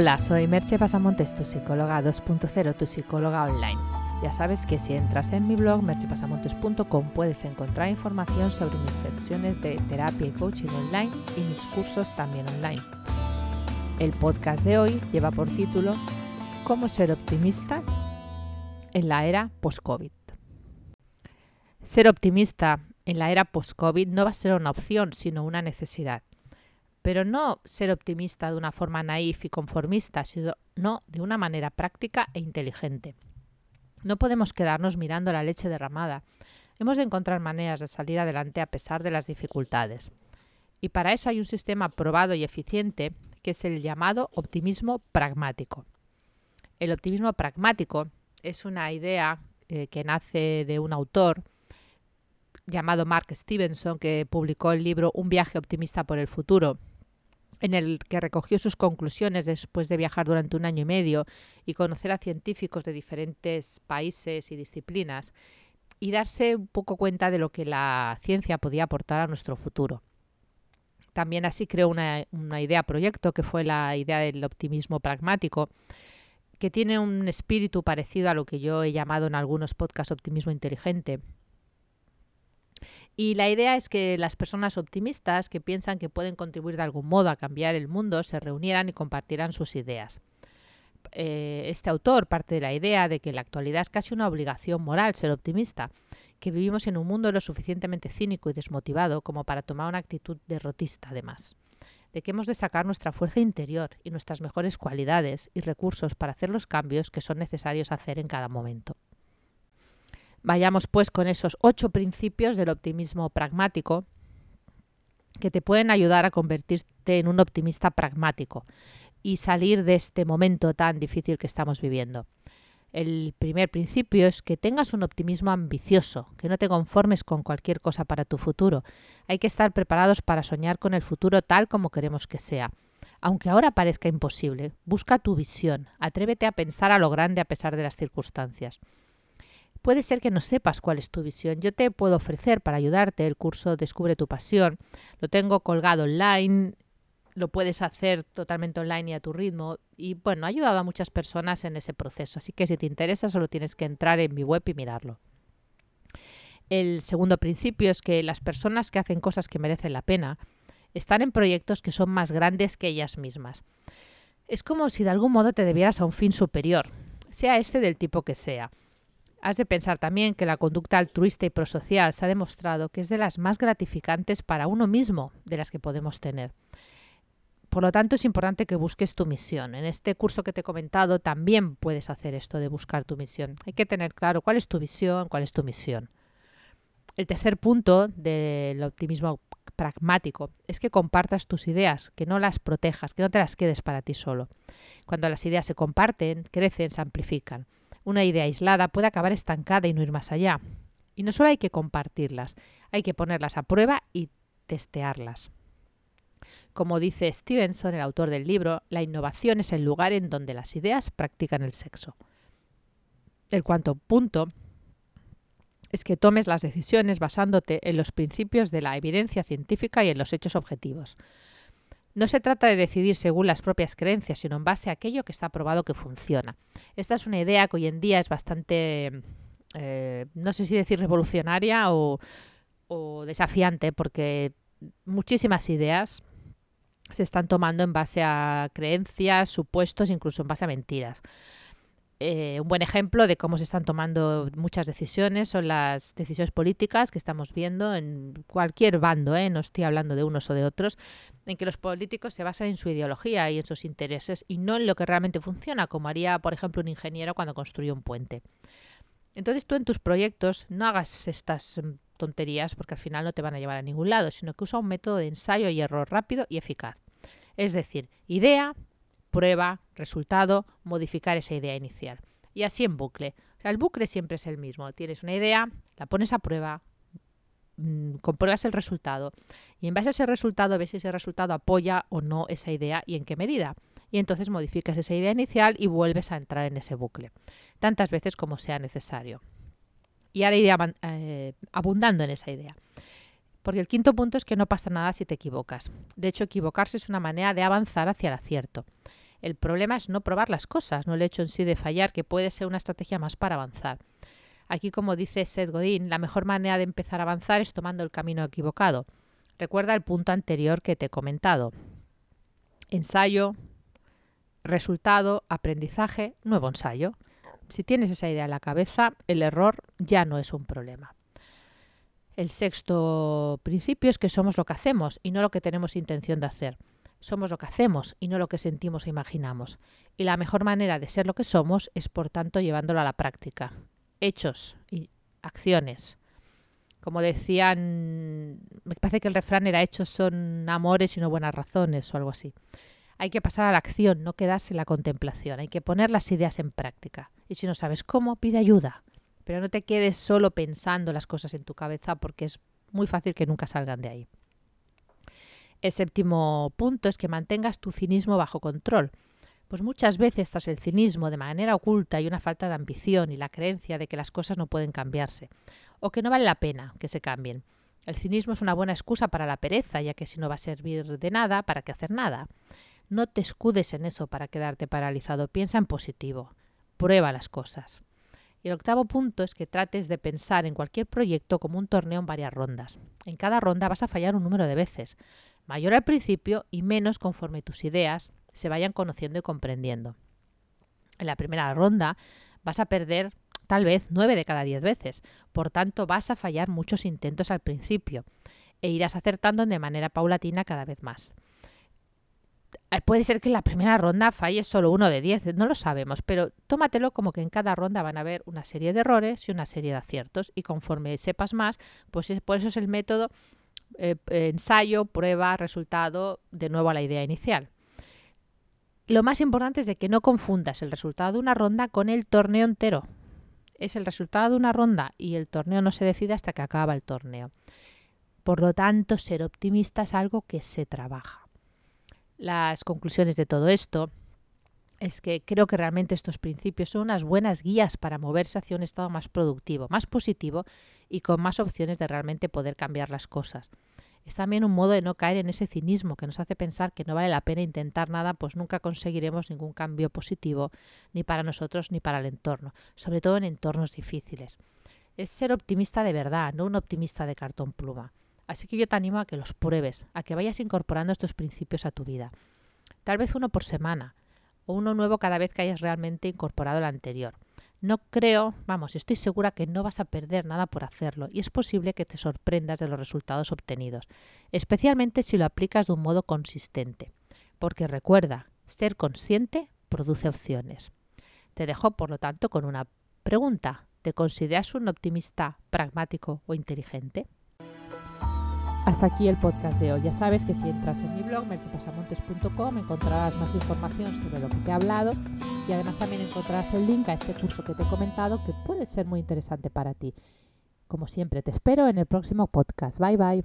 Hola, soy Merche Pasamontes, tu psicóloga 2.0, tu psicóloga online. Ya sabes que si entras en mi blog merchepasamontes.com puedes encontrar información sobre mis sesiones de terapia y coaching online y mis cursos también online. El podcast de hoy lleva por título ¿Cómo ser optimistas en la era post-COVID? Ser optimista en la era post-COVID no va a ser una opción, sino una necesidad pero no ser optimista de una forma naif y conformista, sino de una manera práctica e inteligente. No podemos quedarnos mirando la leche derramada. Hemos de encontrar maneras de salir adelante a pesar de las dificultades. Y para eso hay un sistema probado y eficiente que es el llamado optimismo pragmático. El optimismo pragmático es una idea eh, que nace de un autor llamado Mark Stevenson que publicó el libro Un viaje optimista por el futuro en el que recogió sus conclusiones después de viajar durante un año y medio y conocer a científicos de diferentes países y disciplinas y darse un poco cuenta de lo que la ciencia podía aportar a nuestro futuro. También así creó una, una idea proyecto que fue la idea del optimismo pragmático, que tiene un espíritu parecido a lo que yo he llamado en algunos podcasts optimismo inteligente, y la idea es que las personas optimistas que piensan que pueden contribuir de algún modo a cambiar el mundo se reunieran y compartieran sus ideas. Eh, este autor parte de la idea de que en la actualidad es casi una obligación moral ser optimista, que vivimos en un mundo lo suficientemente cínico y desmotivado como para tomar una actitud derrotista además de que hemos de sacar nuestra fuerza interior y nuestras mejores cualidades y recursos para hacer los cambios que son necesarios hacer en cada momento. Vayamos pues con esos ocho principios del optimismo pragmático que te pueden ayudar a convertirte en un optimista pragmático y salir de este momento tan difícil que estamos viviendo. El primer principio es que tengas un optimismo ambicioso, que no te conformes con cualquier cosa para tu futuro. Hay que estar preparados para soñar con el futuro tal como queremos que sea. Aunque ahora parezca imposible, busca tu visión, atrévete a pensar a lo grande a pesar de las circunstancias. Puede ser que no sepas cuál es tu visión. Yo te puedo ofrecer para ayudarte el curso Descubre tu pasión. Lo tengo colgado online, lo puedes hacer totalmente online y a tu ritmo. Y bueno, ha ayudado a muchas personas en ese proceso. Así que si te interesa, solo tienes que entrar en mi web y mirarlo. El segundo principio es que las personas que hacen cosas que merecen la pena están en proyectos que son más grandes que ellas mismas. Es como si de algún modo te debieras a un fin superior, sea este del tipo que sea. Has de pensar también que la conducta altruista y prosocial se ha demostrado que es de las más gratificantes para uno mismo de las que podemos tener. Por lo tanto, es importante que busques tu misión. En este curso que te he comentado también puedes hacer esto de buscar tu misión. Hay que tener claro cuál es tu visión, cuál es tu misión. El tercer punto del optimismo pragmático es que compartas tus ideas, que no las protejas, que no te las quedes para ti solo. Cuando las ideas se comparten, crecen, se amplifican. Una idea aislada puede acabar estancada y no ir más allá. Y no solo hay que compartirlas, hay que ponerlas a prueba y testearlas. Como dice Stevenson, el autor del libro, la innovación es el lugar en donde las ideas practican el sexo. El cuarto punto es que tomes las decisiones basándote en los principios de la evidencia científica y en los hechos objetivos. No se trata de decidir según las propias creencias, sino en base a aquello que está probado que funciona. Esta es una idea que hoy en día es bastante, eh, no sé si decir revolucionaria o, o desafiante, porque muchísimas ideas se están tomando en base a creencias, supuestos, incluso en base a mentiras. Eh, un buen ejemplo de cómo se están tomando muchas decisiones son las decisiones políticas que estamos viendo en cualquier bando, ¿eh? no estoy hablando de unos o de otros, en que los políticos se basan en su ideología y en sus intereses y no en lo que realmente funciona, como haría, por ejemplo, un ingeniero cuando construye un puente. Entonces tú en tus proyectos no hagas estas mm, tonterías porque al final no te van a llevar a ningún lado, sino que usa un método de ensayo y error rápido y eficaz. Es decir, idea, prueba, resultado, modificar esa idea inicial. Y así en bucle. O sea, el bucle siempre es el mismo. Tienes una idea, la pones a prueba, mm, compruebas el resultado y en base a ese resultado ves si ese resultado apoya o no esa idea y en qué medida. Y entonces modificas esa idea inicial y vuelves a entrar en ese bucle, tantas veces como sea necesario. Y ahora iré eh, abundando en esa idea. Porque el quinto punto es que no pasa nada si te equivocas. De hecho, equivocarse es una manera de avanzar hacia el acierto. El problema es no probar las cosas, no el hecho en sí de fallar, que puede ser una estrategia más para avanzar. Aquí, como dice Seth Godin, la mejor manera de empezar a avanzar es tomando el camino equivocado. Recuerda el punto anterior que te he comentado. Ensayo, resultado, aprendizaje, nuevo ensayo. Si tienes esa idea en la cabeza, el error ya no es un problema. El sexto principio es que somos lo que hacemos y no lo que tenemos intención de hacer. Somos lo que hacemos y no lo que sentimos e imaginamos. Y la mejor manera de ser lo que somos es, por tanto, llevándolo a la práctica. Hechos y acciones. Como decían, me parece que el refrán era hechos son amores y no buenas razones o algo así. Hay que pasar a la acción, no quedarse en la contemplación. Hay que poner las ideas en práctica. Y si no sabes cómo, pide ayuda. Pero no te quedes solo pensando las cosas en tu cabeza porque es muy fácil que nunca salgan de ahí. El séptimo punto es que mantengas tu cinismo bajo control. Pues muchas veces tras el cinismo de manera oculta hay una falta de ambición y la creencia de que las cosas no pueden cambiarse o que no vale la pena que se cambien. El cinismo es una buena excusa para la pereza, ya que si no va a servir de nada, ¿para qué hacer nada? No te escudes en eso para quedarte paralizado, piensa en positivo, prueba las cosas. Y el octavo punto es que trates de pensar en cualquier proyecto como un torneo en varias rondas. En cada ronda vas a fallar un número de veces, mayor al principio y menos conforme tus ideas se vayan conociendo y comprendiendo. En la primera ronda vas a perder tal vez nueve de cada diez veces, por tanto vas a fallar muchos intentos al principio e irás acertando de manera paulatina cada vez más. Eh, puede ser que en la primera ronda falles solo uno de diez, no lo sabemos, pero tómatelo como que en cada ronda van a haber una serie de errores y una serie de aciertos y conforme sepas más, pues por eso es el método eh, ensayo, prueba, resultado, de nuevo a la idea inicial. Lo más importante es de que no confundas el resultado de una ronda con el torneo entero. Es el resultado de una ronda y el torneo no se decide hasta que acaba el torneo. Por lo tanto, ser optimista es algo que se trabaja las conclusiones de todo esto es que creo que realmente estos principios son unas buenas guías para moverse hacia un estado más productivo, más positivo y con más opciones de realmente poder cambiar las cosas. Es también un modo de no caer en ese cinismo que nos hace pensar que no vale la pena intentar nada, pues nunca conseguiremos ningún cambio positivo, ni para nosotros ni para el entorno, sobre todo en entornos difíciles. Es ser optimista de verdad, no un optimista de cartón pluma. Así que yo te animo a que los pruebes, a que vayas incorporando estos principios a tu vida. Tal vez uno por semana o uno nuevo cada vez que hayas realmente incorporado el anterior. No creo, vamos, estoy segura que no vas a perder nada por hacerlo y es posible que te sorprendas de los resultados obtenidos, especialmente si lo aplicas de un modo consistente. Porque recuerda, ser consciente produce opciones. Te dejo, por lo tanto, con una pregunta. ¿Te consideras un optimista pragmático o inteligente? Hasta aquí el podcast de hoy. Ya sabes que si entras en mi blog, mercepasamontes.com, encontrarás más información sobre lo que te he hablado y además también encontrarás el link a este curso que te he comentado que puede ser muy interesante para ti. Como siempre, te espero en el próximo podcast. Bye bye.